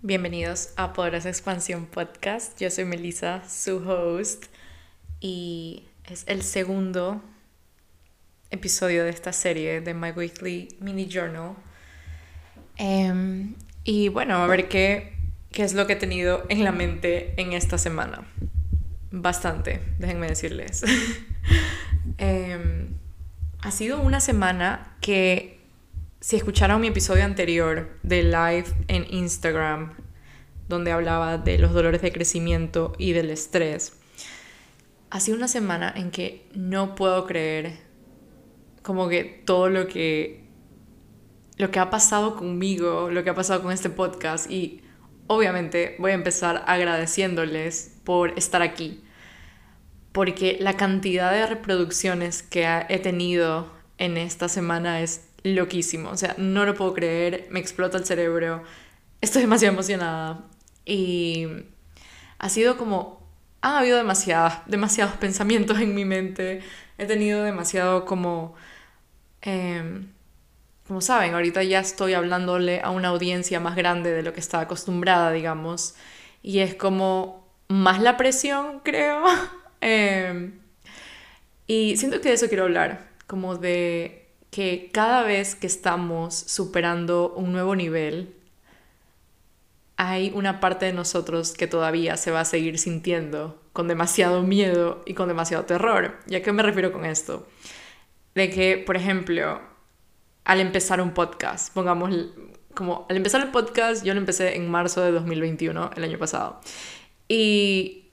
Bienvenidos a Poderosa Expansión Podcast. Yo soy Melissa, su host, y es el segundo episodio de esta serie de My Weekly Mini Journal. Em, y bueno, a ver qué, qué es lo que he tenido en la mente en esta semana. Bastante, déjenme decirles. Em, ha sido una semana que si escucharon mi episodio anterior de live en Instagram, donde hablaba de los dolores de crecimiento y del estrés, ha sido una semana en que no puedo creer como que todo lo que lo que ha pasado conmigo, lo que ha pasado con este podcast y obviamente voy a empezar agradeciéndoles por estar aquí. Porque la cantidad de reproducciones que he tenido en esta semana es loquísimo. O sea, no lo puedo creer, me explota el cerebro, estoy demasiado emocionada. Y ha sido como, ha habido demasiadas, demasiados pensamientos en mi mente, he tenido demasiado como, em, como saben, ahorita ya estoy hablándole a una audiencia más grande de lo que estaba acostumbrada, digamos, y es como más la presión, creo. Em, y siento que de eso quiero hablar, como de que cada vez que estamos superando un nuevo nivel, hay una parte de nosotros que todavía se va a seguir sintiendo con demasiado miedo y con demasiado terror. ¿Y a qué me refiero con esto? De que, por ejemplo, al empezar un podcast, pongamos como al empezar el podcast, yo lo empecé en marzo de 2021, el año pasado. Y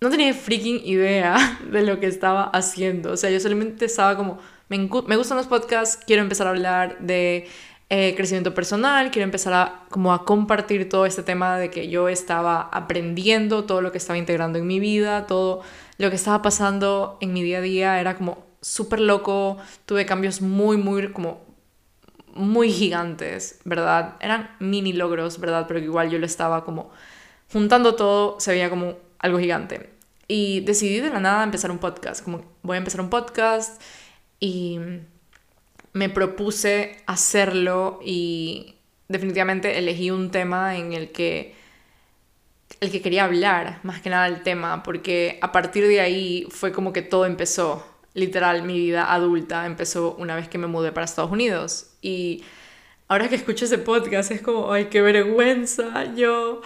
no tenía freaking idea de lo que estaba haciendo. O sea, yo solamente estaba como me, gustan los podcasts, quiero empezar a hablar de eh, crecimiento personal, quiero empezar a, como a compartir todo este tema de que yo estaba aprendiendo, todo lo que estaba integrando en mi vida, todo lo que estaba pasando en mi día a día era como súper loco, tuve cambios muy, muy, como muy gigantes, ¿verdad? Eran mini logros, ¿verdad? Pero igual yo lo estaba como juntando todo, se veía como algo gigante. Y decidí de la nada empezar un podcast, como voy a empezar un podcast y me propuse hacerlo y definitivamente elegí un tema en el que el que quería hablar, más que nada el tema, porque a partir de ahí fue como que todo empezó. Literal, mi vida adulta empezó una vez que me mudé para Estados Unidos. Y ahora que escucho ese podcast es como, ay, qué vergüenza. Yo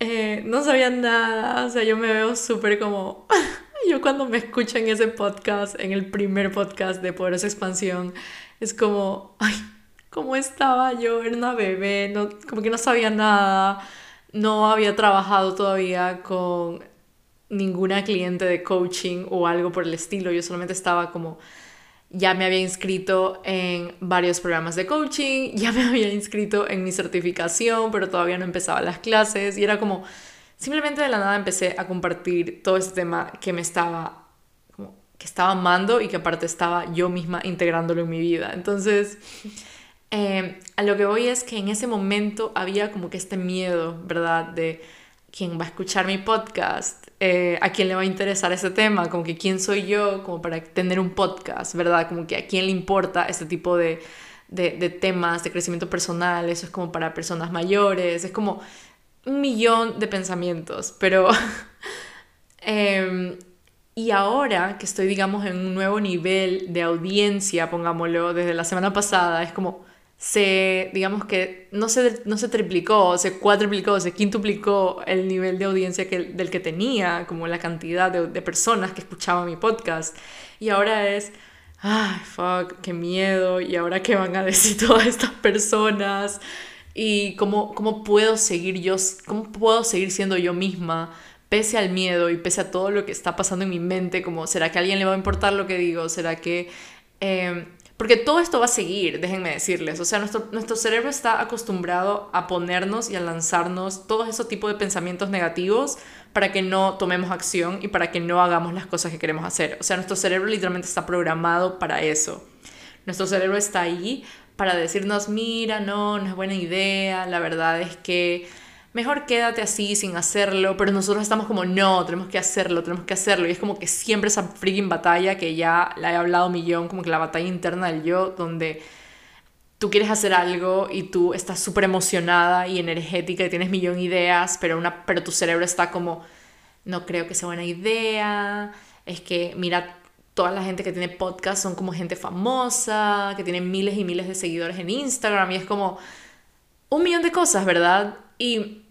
eh, no sabía nada, o sea, yo me veo súper como yo cuando me escucho en ese podcast, en el primer podcast de Poderosa Expansión, es como, ay, ¿cómo estaba yo? Era una bebé, no, como que no sabía nada, no había trabajado todavía con ninguna cliente de coaching o algo por el estilo, yo solamente estaba como, ya me había inscrito en varios programas de coaching, ya me había inscrito en mi certificación, pero todavía no empezaba las clases y era como simplemente de la nada empecé a compartir todo este tema que me estaba, como, que estaba amando y que aparte estaba yo misma integrándolo en mi vida. Entonces, eh, a lo que voy es que en ese momento había como que este miedo, ¿verdad? De quién va a escuchar mi podcast, eh, a quién le va a interesar ese tema, como que quién soy yo como para tener un podcast, ¿verdad? Como que a quién le importa este tipo de, de, temas de crecimiento personal, eso es como para personas mayores, es como un millón de pensamientos, pero... Em, y ahora que estoy, digamos, en un nuevo nivel de audiencia, pongámoslo, desde la semana pasada, es como se, digamos que no se, no se triplicó, se cuadruplicó, se quintuplicó el nivel de audiencia que, del que tenía, como la cantidad de, de personas que escuchaban mi podcast. Y ahora es, ay, fuck, qué miedo, y ahora qué van a decir todas estas personas y cómo, cómo puedo seguir yo, cómo puedo seguir siendo yo misma pese al miedo y pese a todo lo que está pasando en mi mente, como, ¿será que a alguien le va a importar lo que digo? ¿Será que... Em, porque todo esto va a seguir, déjenme decirles. O sea, nuestro, nuestro cerebro está acostumbrado a ponernos y a lanzarnos todos esos tipos de pensamientos negativos para que no tomemos acción y para que no hagamos las cosas que queremos hacer. O sea, nuestro cerebro literalmente está programado para eso. Nuestro cerebro está ahí para decirnos, mira, no, no es buena idea, la verdad es que mejor quédate así sin hacerlo, pero nosotros estamos como, no, tenemos que hacerlo, tenemos que hacerlo, y es como que siempre esa freaking batalla que ya la he hablado millón, como que la batalla interna del yo, donde tú quieres hacer algo y tú estás súper emocionada y energética y tienes millón de ideas, pero, una, pero tu cerebro está como, no creo que sea buena idea, es que mira, toda la gente que tiene podcast son como gente famosa, que tiene miles y miles de seguidores en Instagram y es como un millón de cosas, ¿verdad? Y,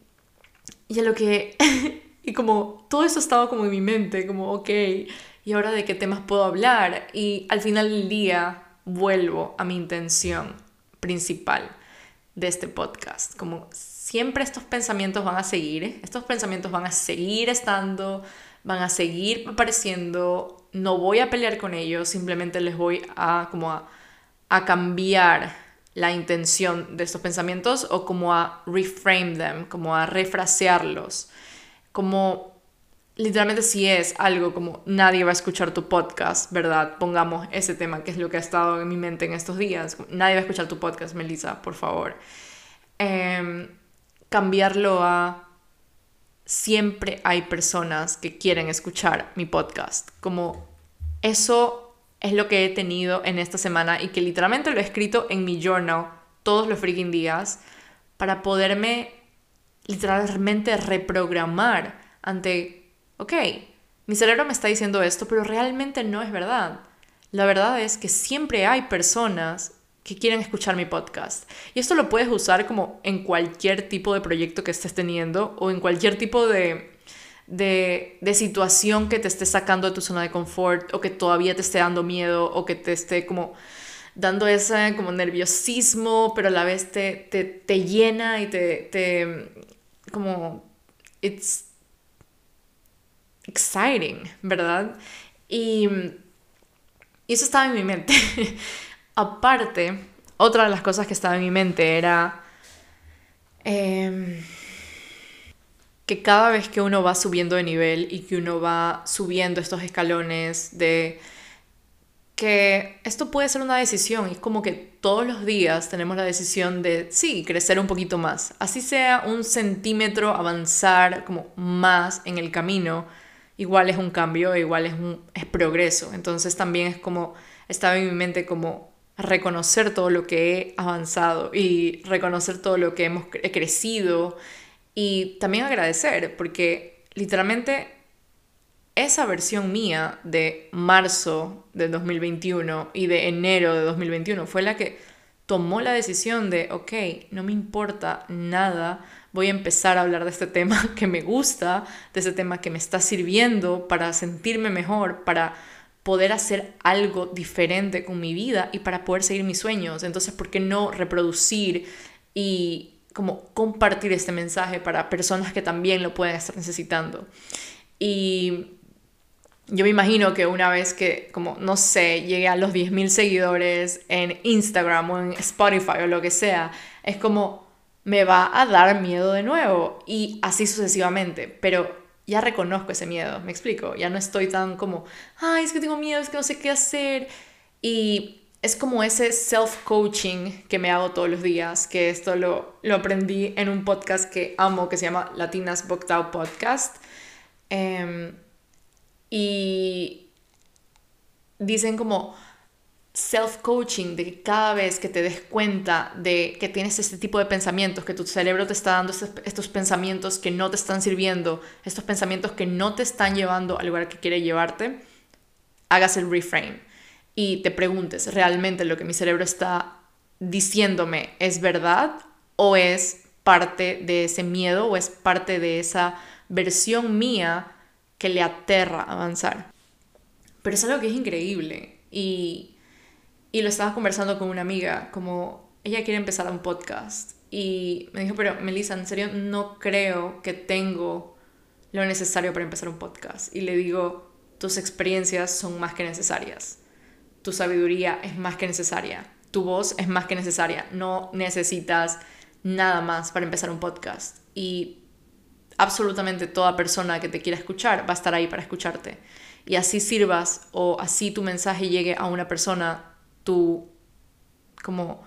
y a lo que... y como todo eso estaba como en mi mente, como, ok, ¿y ahora de qué temas puedo hablar? Y al final del día vuelvo a mi intención principal de este podcast. Como siempre estos pensamientos van a seguir, estos pensamientos van a seguir estando, van a seguir apareciendo, no voy a pelear con ellos, simplemente les voy a como a, a cambiar la intención de estos pensamientos o como a reframe them, como a refrasearlos, como literalmente si es algo como nadie va a escuchar tu podcast, ¿verdad? Pongamos ese tema, que es lo que ha estado en mi mente en estos días. Nadie va a escuchar tu podcast, Melissa, por favor. Em, cambiarlo a siempre hay personas que quieren escuchar mi podcast. Como eso es lo que he tenido en esta semana y que literalmente lo he escrito en mi journal todos los freaking días para poderme literalmente reprogramar ante ok, mi cerebro me está diciendo esto, pero realmente no es verdad. La verdad es que siempre hay personas que quieren escuchar mi podcast. Y esto lo puedes usar como en cualquier tipo de proyecto que estés teniendo o en cualquier tipo de, de, de, situación que te esté sacando de tu zona de confort o que todavía te esté dando miedo o que te esté como dando ese como nerviosismo, pero a la vez te, te, te llena y te, te como it's exciting, ¿verdad? Y, eso estaba en mi mente. Aparte, otra de las cosas que estaba en mi mente era em, que cada vez que uno va subiendo de nivel y que uno va subiendo estos escalones de que esto puede ser una decisión, es como que todos los días tenemos la decisión de, sí, crecer un poquito más, así sea un centímetro avanzar como más en el camino, igual es un cambio, igual es, un, es progreso. Entonces también es como, estaba en mi mente como reconocer todo lo que he avanzado y reconocer todo lo que hemos crecido y también agradecer, porque literalmente esa versión mía de marzo de 2021 y de enero de 2021 fue la que tomó la decisión de, ok, no me importa nada, voy a empezar a hablar de este tema que me gusta, de este tema que me está sirviendo para sentirme mejor, para poder hacer algo diferente con mi vida y para poder seguir mis sueños. Entonces, ¿por qué no reproducir y como compartir este mensaje para personas que también lo pueden estar necesitando? Y yo me imagino que una vez que, como, no sé, llegue a los 10.000 seguidores en Instagram o en Spotify o lo que sea, es como, me va a dar miedo de nuevo. Y así sucesivamente, pero ya reconozco ese miedo, me explico, ya no estoy tan como, ay, es que tengo miedo, es que no sé qué hacer y es como ese self-coaching que me hago todos los días, que esto lo, lo aprendí en un podcast que amo, que se llama Latinas Booked Out Podcast. Em, y dicen como, self-coaching, de que cada vez que te des cuenta de que tienes este tipo de pensamientos, que tu cerebro te está dando estos, pensamientos que no te están sirviendo, estos pensamientos que no te están llevando al lugar que quiere llevarte, hagas el reframe y te preguntes, ¿realmente lo que mi cerebro está diciéndome es verdad o es parte de ese miedo o es parte de esa versión mía que le aterra avanzar? Pero es algo que es increíble y y lo estaba conversando con una amiga, como ella quiere empezar un podcast. Y me dijo, pero Melissa, en serio, no creo que tengo lo necesario para empezar un podcast. Y le digo, tus experiencias son más que necesarias. Tu sabiduría es más que necesaria. Tu voz es más que necesaria. No necesitas nada más para empezar un podcast. Y absolutamente toda persona que te quiera escuchar va a estar ahí para escucharte. Y así sirvas o así tu mensaje llegue a una persona tu, como,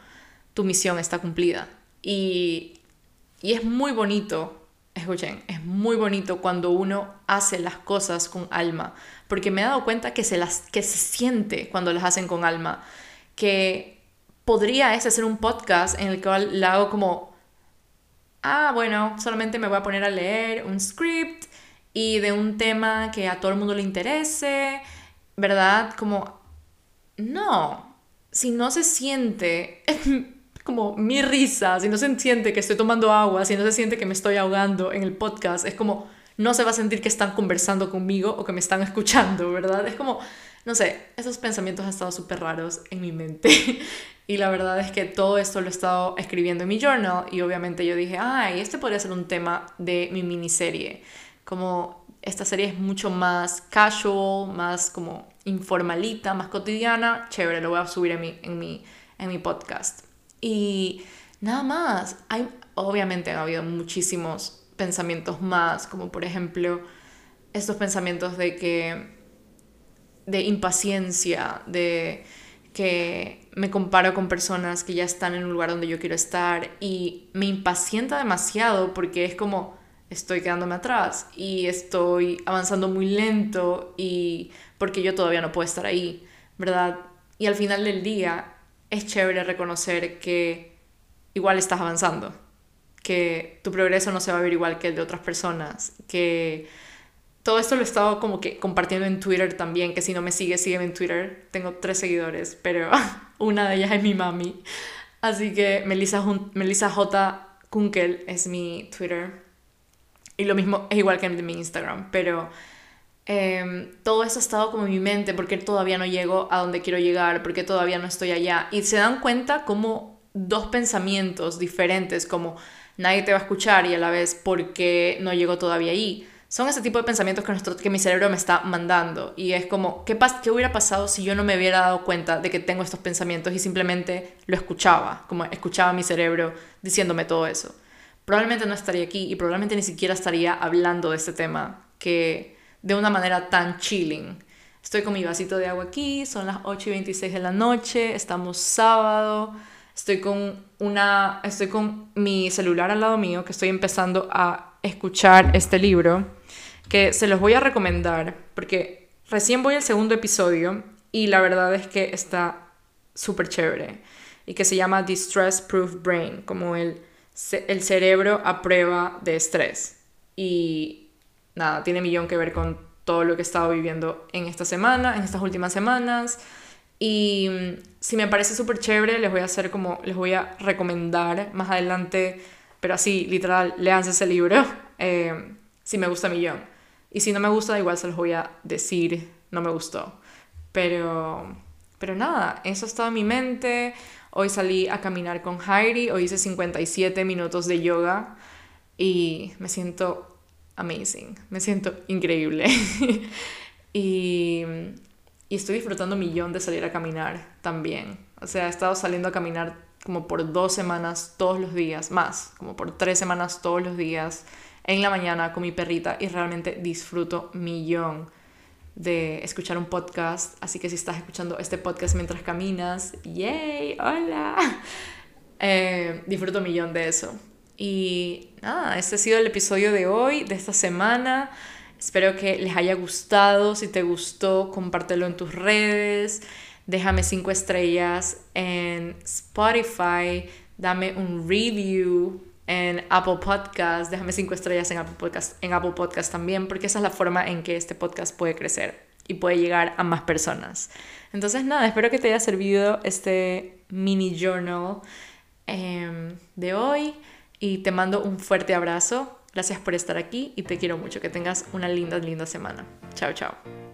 tu misión está cumplida. Y, y es muy bonito, escuchen, es muy bonito cuando uno hace las cosas con alma, porque me he dado cuenta que se, las, que se siente cuando las hacen con alma, que podría ese ser un podcast en el cual le hago como, ah, bueno, solamente me voy a poner a leer un script y de un tema que a todo el mundo le interese, ¿verdad? Como, no, si no se siente como mi risa, si no se siente que estoy tomando agua, si no se siente que me estoy ahogando en el podcast, es como, no se va a sentir que están conversando conmigo o que me están escuchando, ¿verdad? Es como, no sé, esos pensamientos han estado súper raros en mi mente. y la verdad es que todo esto lo he estado escribiendo en mi journal y obviamente yo dije, ay, este podría ser un tema de mi miniserie. Como esta serie es mucho más casual, más como informalita, más cotidiana, chévere, lo voy a subir en mi, en mi, en mi podcast. Y nada más, hay, obviamente ha habido muchísimos pensamientos más, como por ejemplo estos pensamientos de que de impaciencia, de que me comparo con personas que ya están en un lugar donde yo quiero estar y me impacienta demasiado porque es como estoy quedándome atrás y estoy avanzando muy lento y porque yo todavía no puedo estar ahí, ¿verdad? Y al final del día es chévere reconocer que igual estás avanzando, que tu progreso no se va a ver igual que el de otras personas, que todo esto lo he estado como que compartiendo en Twitter también, que si no me sigue, sígueme en Twitter. Tengo tres seguidores, pero una de ellas es mi mami. Así que Melissa, Melissa J. Kunkel es mi Twitter. Y lo mismo es igual que en mi Instagram, pero em, todo eso ha estado como en mi mente, porque todavía no llego a donde quiero llegar, porque todavía no estoy allá. Y se dan cuenta como dos pensamientos diferentes, como nadie te va a escuchar y a la vez porque no llego todavía ahí son ese tipo de pensamientos que, nuestro, que mi cerebro me está mandando. Y es como, ¿qué, ¿qué hubiera pasado si yo no me hubiera dado cuenta de que tengo estos pensamientos y simplemente lo escuchaba? Como escuchaba mi cerebro diciéndome todo eso. Probablemente no estaría aquí y probablemente ni siquiera estaría hablando de este tema que de una manera tan chilling. Estoy con mi vasito de agua aquí, son las 8 y 26 de la noche, estamos sábado, estoy con, una, estoy con mi celular al lado mío que estoy empezando a escuchar este libro que se los voy a recomendar porque recién voy al segundo episodio y la verdad es que está súper chévere y que se llama Distress Proof Brain, como el, el cerebro a prueba de estrés. Y nada, tiene millón que ver con todo lo que he estado viviendo en esta semana, en estas últimas semanas. Y mm, si me parece súper chévere, les voy a hacer como, les voy a recomendar más adelante, pero así, literal, leanse ese libro, eh, si me gusta millón. Y si no me gusta, igual se los voy a decir, no me gustó. Pero, pero nada, eso estaba en mi mente. Hoy salí a caminar con Heidi, hoy hice 57 minutos de yoga y me siento amazing, me siento increíble. y, y estoy disfrutando millón de salir a caminar también. O sea, he estado saliendo a caminar como por dos semanas todos los días, más, como por tres semanas todos los días en la mañana con mi perrita y realmente disfruto millón de escuchar un podcast. Así que si estás escuchando este podcast mientras caminas, ¡yay! ¡Hola! Eh, disfruto millón de eso. Y nada, este ha sido el episodio de hoy, de esta semana. Espero que les haya gustado. Si te gustó, compártelo en tus redes. Déjame cinco estrellas en Spotify. Dame un review en Apple Podcast, déjame cinco estrellas en Apple Podcast, en Apple Podcast también, porque esa es la forma en que este podcast puede crecer y puede llegar a más personas. Entonces, nada, espero que te haya servido este mini journal em, de hoy y te mando un fuerte abrazo. Gracias por estar aquí y te quiero mucho. Que tengas una linda, linda semana. Chao, chao.